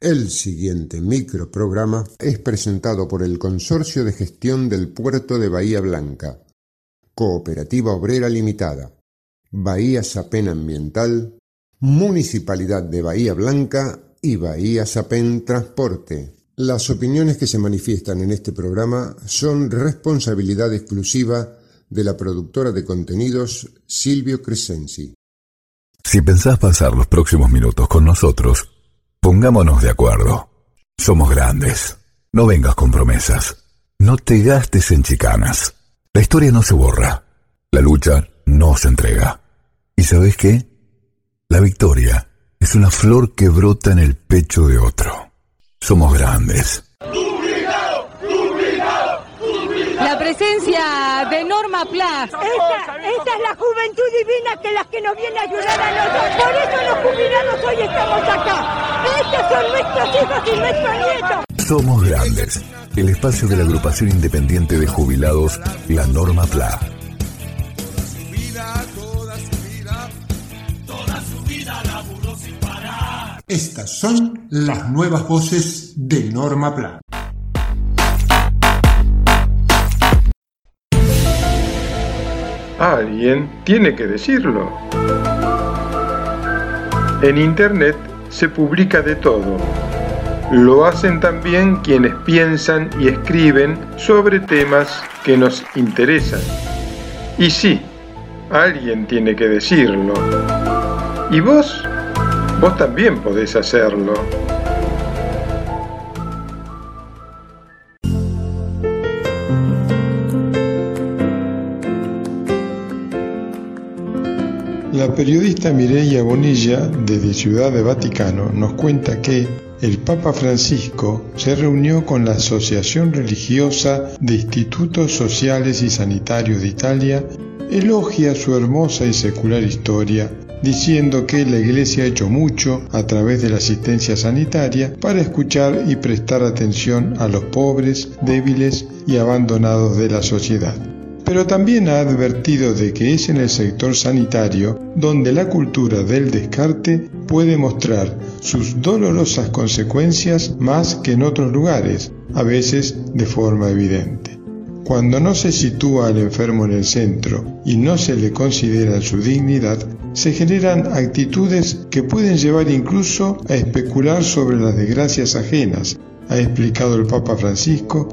El siguiente microprograma es presentado por el Consorcio de Gestión del Puerto de Bahía Blanca, Cooperativa Obrera Limitada, Bahía Sapen Ambiental, Municipalidad de Bahía Blanca y Bahía Sapen Transporte. Las opiniones que se manifiestan en este programa son responsabilidad exclusiva de la productora de contenidos Silvio Crescenzi. Si pensás pasar los próximos minutos con nosotros, pongámonos de acuerdo. Somos grandes. No vengas con promesas. No te gastes en chicanas. La historia no se borra. La lucha no se entrega. ¿Y sabes qué? La victoria es una flor que brota en el pecho de otro. Somos grandes. La presencia de Norma Pla. Esta, esta es la juventud divina que las que nos viene a ayudar a nosotros. Por eso los jubilados hoy estamos acá. Estos son nuestros hijos y nuestros nietos. Somos grandes. El espacio de la agrupación independiente de jubilados, la Norma Pla. Estas son las nuevas voces de Norma Pla. Alguien tiene que decirlo. En Internet se publica de todo. Lo hacen también quienes piensan y escriben sobre temas que nos interesan. Y sí, alguien tiene que decirlo. ¿Y vos? Vos también podés hacerlo. La periodista Mireia Bonilla, desde Ciudad de Vaticano, nos cuenta que el Papa Francisco se reunió con la Asociación Religiosa de Institutos Sociales y Sanitarios de Italia, elogia su hermosa y secular historia, diciendo que la Iglesia ha hecho mucho a través de la asistencia sanitaria para escuchar y prestar atención a los pobres, débiles y abandonados de la sociedad pero también ha advertido de que es en el sector sanitario donde la cultura del descarte puede mostrar sus dolorosas consecuencias más que en otros lugares, a veces de forma evidente. Cuando no se sitúa al enfermo en el centro y no se le considera su dignidad, se generan actitudes que pueden llevar incluso a especular sobre las desgracias ajenas, ha explicado el Papa Francisco,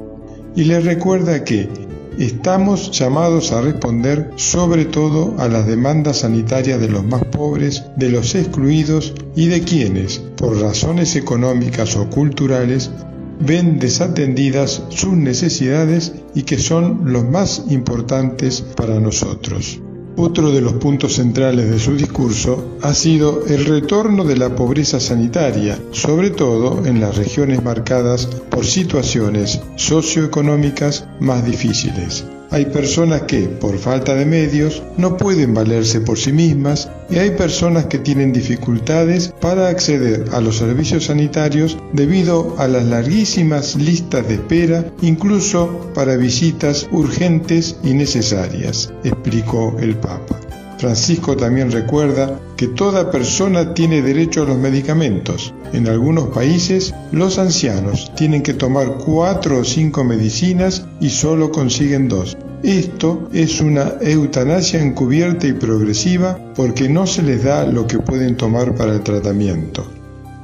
y le recuerda que Estamos llamados a responder sobre todo a las demandas sanitarias de los más pobres, de los excluidos y de quienes, por razones económicas o culturales, ven desatendidas sus necesidades y que son los más importantes para nosotros. Otro de los puntos centrales de su discurso ha sido el retorno de la pobreza sanitaria, sobre todo en las regiones marcadas por situaciones socioeconómicas más difíciles. Hay personas que, por falta de medios, no pueden valerse por sí mismas y hay personas que tienen dificultades para acceder a los servicios sanitarios debido a las larguísimas listas de espera, incluso para visitas urgentes y necesarias, explicó el Papa. Francisco también recuerda que toda persona tiene derecho a los medicamentos. En algunos países, los ancianos tienen que tomar cuatro o cinco medicinas y solo consiguen dos. Esto es una eutanasia encubierta y progresiva porque no se les da lo que pueden tomar para el tratamiento.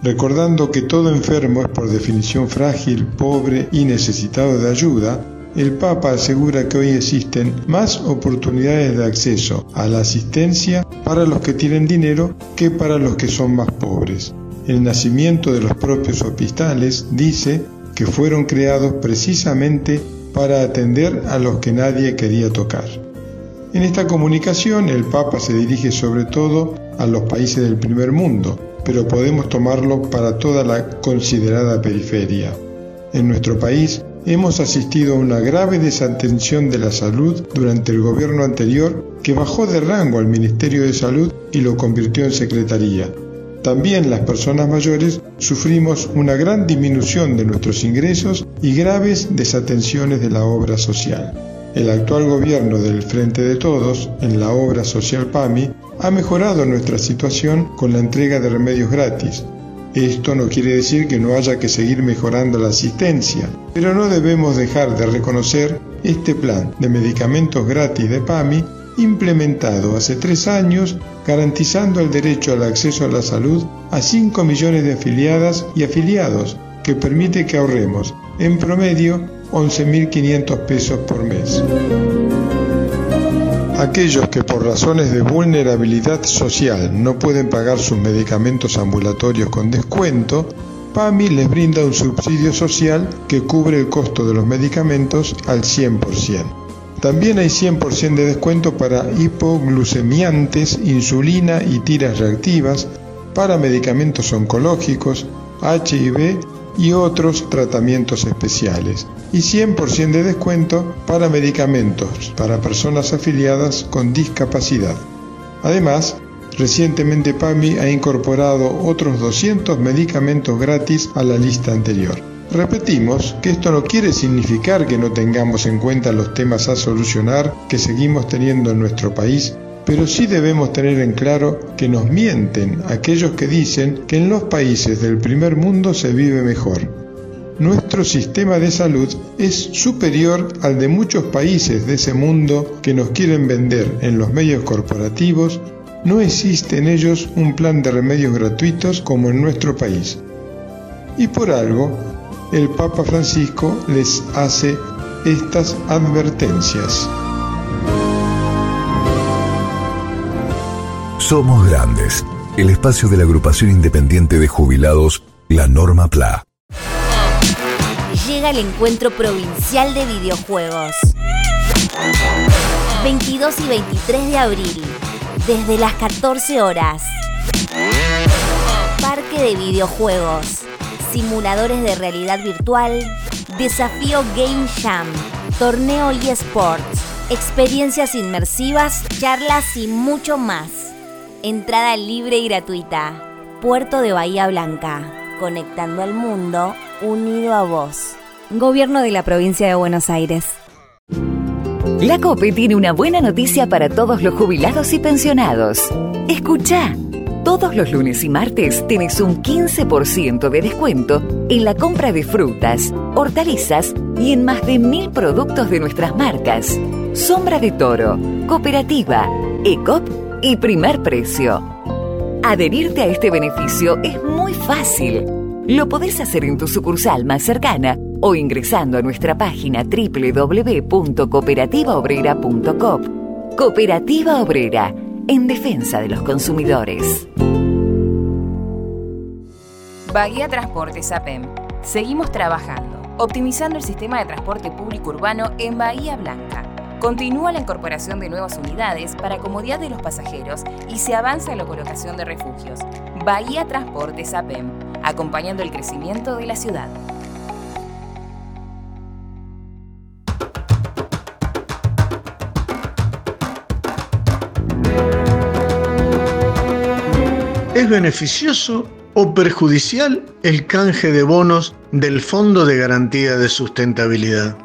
Recordando que todo enfermo es por definición frágil, pobre y necesitado de ayuda, el Papa asegura que hoy existen más oportunidades de acceso a la asistencia para los que tienen dinero que para los que son más pobres. El nacimiento de los propios hospitales dice que fueron creados precisamente para atender a los que nadie quería tocar. En esta comunicación el Papa se dirige sobre todo a los países del primer mundo, pero podemos tomarlo para toda la considerada periferia. En nuestro país hemos asistido a una grave desatención de la salud durante el gobierno anterior que bajó de rango al Ministerio de Salud y lo convirtió en Secretaría. También las personas mayores sufrimos una gran disminución de nuestros ingresos y graves desatenciones de la obra social. El actual gobierno del Frente de Todos, en la obra social PAMI, ha mejorado nuestra situación con la entrega de remedios gratis, Esto no quiere decir que no haya que seguir mejorando la asistencia, pero no debemos dejar de reconocer este plan de medicamentos gratis de PAMI implementado hace tres años garantizando el derecho al acceso a la salud a 5 millones de afiliadas y afiliados, que permite que ahorremos, en promedio, 11.500 pesos por mes. Aquellos que por razones de vulnerabilidad social no pueden pagar sus medicamentos ambulatorios con descuento, PAMI les brinda un subsidio social que cubre el costo de los medicamentos al 100%. También hay 100% de descuento para hipoglucemiantes, insulina y tiras reactivas, para medicamentos oncológicos, HIV y otros tratamientos especiales. Y 100% de descuento para medicamentos para personas afiliadas con discapacidad. Además, recientemente PAMI ha incorporado otros 200 medicamentos gratis a la lista anterior. Repetimos que esto no quiere significar que no tengamos en cuenta los temas a solucionar que seguimos teniendo en nuestro país, pero sí debemos tener en claro que nos mienten aquellos que dicen que en los países del primer mundo se vive mejor. Nuestro sistema de salud es superior al de muchos países de ese mundo que nos quieren vender en los medios corporativos. No existe en ellos un plan de remedios gratuitos como en nuestro país. Y por algo, el Papa Francisco les hace estas advertencias. Somos Grandes, el espacio de la agrupación independiente de jubilados, la Norma PLA. Llega el encuentro provincial de videojuegos. 22 y 23 de abril, desde las 14 horas. Parque de videojuegos simuladores de realidad virtual, desafío Game Jam, torneo eSports, experiencias inmersivas, charlas y mucho más. Entrada libre y gratuita. Puerto de Bahía Blanca, conectando al mundo, unido a vos. Gobierno de la provincia de Buenos Aires. La COPE tiene una buena noticia para todos los jubilados y pensionados. Escucha. Todos los lunes y martes tenés un 15% de descuento en la compra de frutas, hortalizas y en más de mil productos de nuestras marcas. Sombra de Toro, Cooperativa, ECOP y Primer Precio. Adherirte a este beneficio es muy fácil. Lo podés hacer en tu sucursal más cercana o ingresando a nuestra página www.cooperativaobrera.com. Cooperativa Obrera en defensa de los consumidores. Bahía Transportes APEM. Seguimos trabajando, optimizando el sistema de transporte público urbano en Bahía Blanca. Continúa la incorporación de nuevas unidades para comodidad de los pasajeros y se avanza en la colocación de refugios. Bahía Transportes APEM, acompañando el crecimiento de la ciudad. ¿Es beneficioso o perjudicial el canje de bonos del Fondo de Garantía de Sustentabilidad?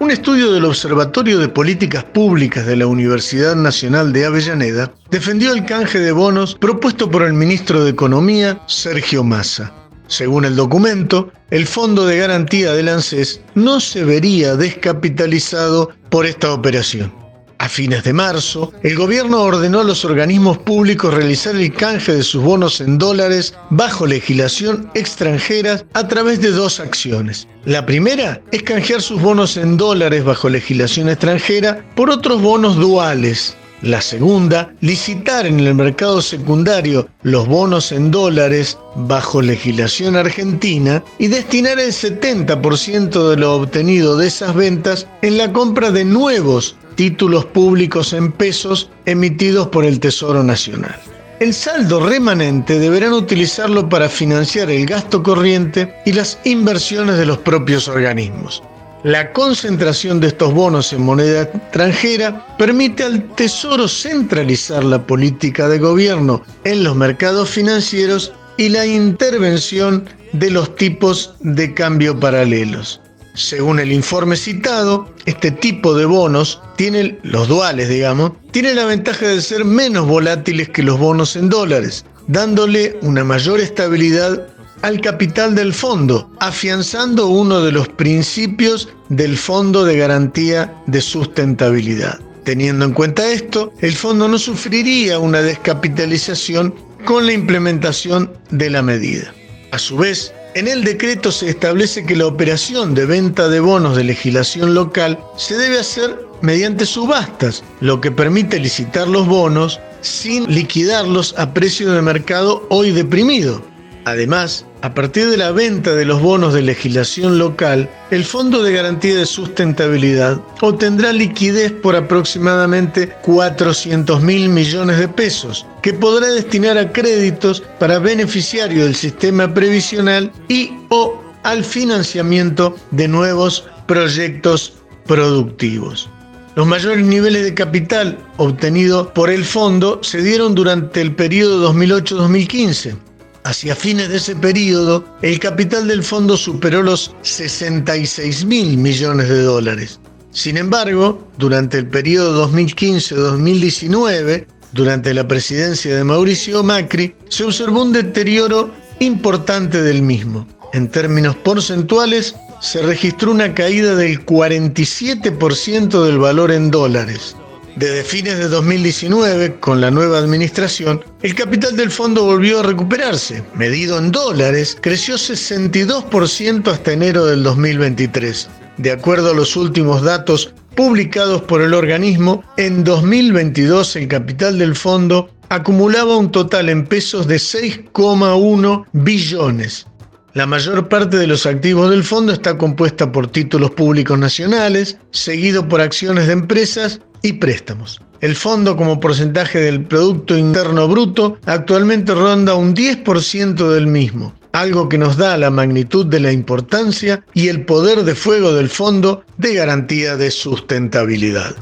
Un estudio del Observatorio de Políticas Públicas de la Universidad Nacional de Avellaneda defendió el canje de bonos propuesto por el ministro de Economía, Sergio Massa. Según el documento, el Fondo de Garantía del ANSES no se vería descapitalizado por esta operación. A fines de marzo, el gobierno ordenó a los organismos públicos realizar el canje de sus bonos en dólares bajo legislación extranjera a través de dos acciones. La primera es canjear sus bonos en dólares bajo legislación extranjera por otros bonos duales. La segunda, licitar en el mercado secundario los bonos en dólares bajo legislación argentina y destinar el 70% de lo obtenido de esas ventas en la compra de nuevos títulos públicos en pesos emitidos por el Tesoro Nacional. El saldo remanente deberán utilizarlo para financiar el gasto corriente y las inversiones de los propios organismos. La concentración de estos bonos en moneda extranjera permite al Tesoro centralizar la política de gobierno en los mercados financieros y la intervención de los tipos de cambio paralelos. Según el informe citado, este tipo de bonos, tiene, los duales digamos, tiene la ventaja de ser menos volátiles que los bonos en dólares, dándole una mayor estabilidad al capital del fondo, afianzando uno de los principios del Fondo de Garantía de Sustentabilidad. Teniendo en cuenta esto, el fondo no sufriría una descapitalización con la implementación de la medida. A su vez, en el decreto se establece que la operación de venta de bonos de legislación local se debe hacer mediante subastas, lo que permite licitar los bonos sin liquidarlos a precio de mercado hoy deprimido. Además, a partir de la venta de los bonos de legislación local, el Fondo de Garantía de Sustentabilidad obtendrá liquidez por aproximadamente 400 mil millones de pesos, que podrá destinar a créditos para beneficiarios del sistema previsional y o al financiamiento de nuevos proyectos productivos. Los mayores niveles de capital obtenidos por el fondo se dieron durante el periodo 2008-2015 Hacia fines de ese periodo, el capital del fondo superó los 66 mil millones de dólares. Sin embargo, durante el periodo 2015-2019, durante la presidencia de Mauricio Macri, se observó un deterioro importante del mismo. En términos porcentuales, se registró una caída del 47% del valor en dólares. Desde fines de 2019, con la nueva administración, el capital del fondo volvió a recuperarse. Medido en dólares, creció 62% hasta enero del 2023. De acuerdo a los últimos datos publicados por el organismo, en 2022 el capital del fondo acumulaba un total en pesos de 6,1 billones. La mayor parte de los activos del fondo está compuesta por títulos públicos nacionales, seguido por acciones de empresas y préstamos. El fondo como porcentaje del Producto Interno Bruto actualmente ronda un 10% del mismo, algo que nos da la magnitud de la importancia y el poder de fuego del fondo de garantía de sustentabilidad.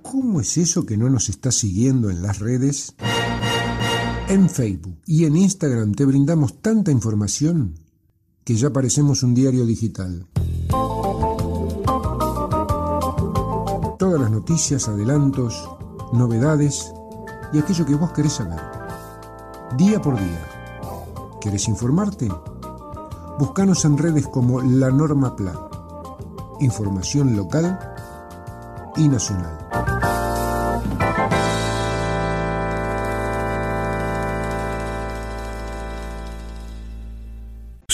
¿Cómo es eso que no nos está siguiendo en las redes? En Facebook y en Instagram te brindamos tanta información que ya parecemos un diario digital. Todas las noticias, adelantos, novedades y aquello que vos querés saber. Día por día. ¿Querés informarte? Búscanos en redes como La Norma Plan. Información local y nacional.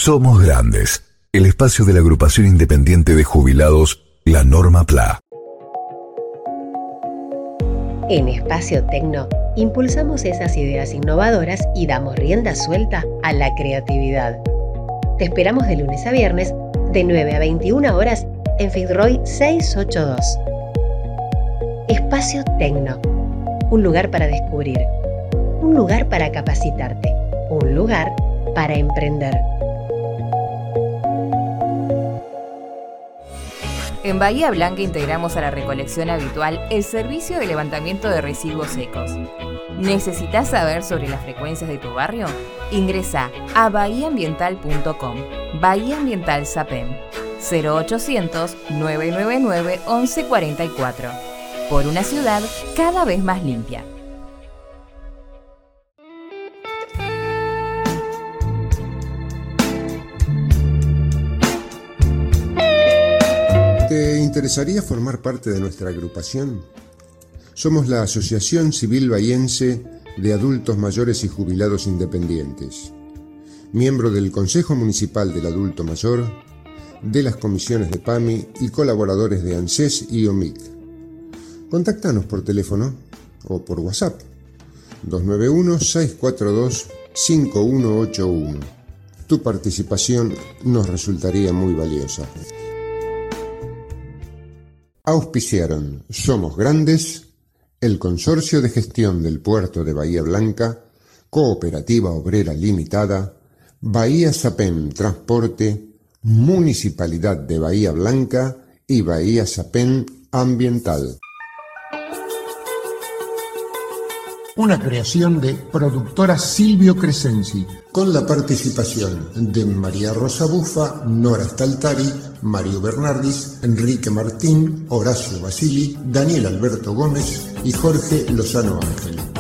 Somos Grandes, el espacio de la agrupación independiente de jubilados, la Norma PLA. En Espacio Tecno impulsamos esas ideas innovadoras y damos rienda suelta a la creatividad. Te esperamos de lunes a viernes de 9 a 21 horas en Fitzroy 682. Espacio Tecno, un lugar para descubrir, un lugar para capacitarte, un lugar para emprender. En Bahía Blanca integramos a la recolección habitual el servicio de levantamiento de residuos secos. ¿Necesitas saber sobre las frecuencias de tu barrio? Ingresa a bahiaambiental.com. Bahía Ambiental SAPEM 0800 999 1144. Por una ciudad cada vez más limpia. ¿Te interesaría formar parte de nuestra agrupación? Somos la Asociación Civil Bahiense de Adultos Mayores y Jubilados Independientes, miembro del Consejo Municipal del Adulto Mayor, de las comisiones de PAMI y colaboradores de ANSES y OMIC. Contáctanos por teléfono o por WhatsApp 291-642-5181. Tu participación nos resultaría muy valiosa. Auspiciaron Somos Grandes, el Consorcio de Gestión del Puerto de Bahía Blanca, Cooperativa Obrera Limitada, Bahía Sapén Transporte, Municipalidad de Bahía Blanca y Bahía Sapén Ambiental. una creación de productora Silvio Crescenzi. Con la participación de María Rosa Bufa, Nora Staltari, Mario Bernardis, Enrique Martín, Horacio Basili, Daniel Alberto Gómez y Jorge Lozano Ángel.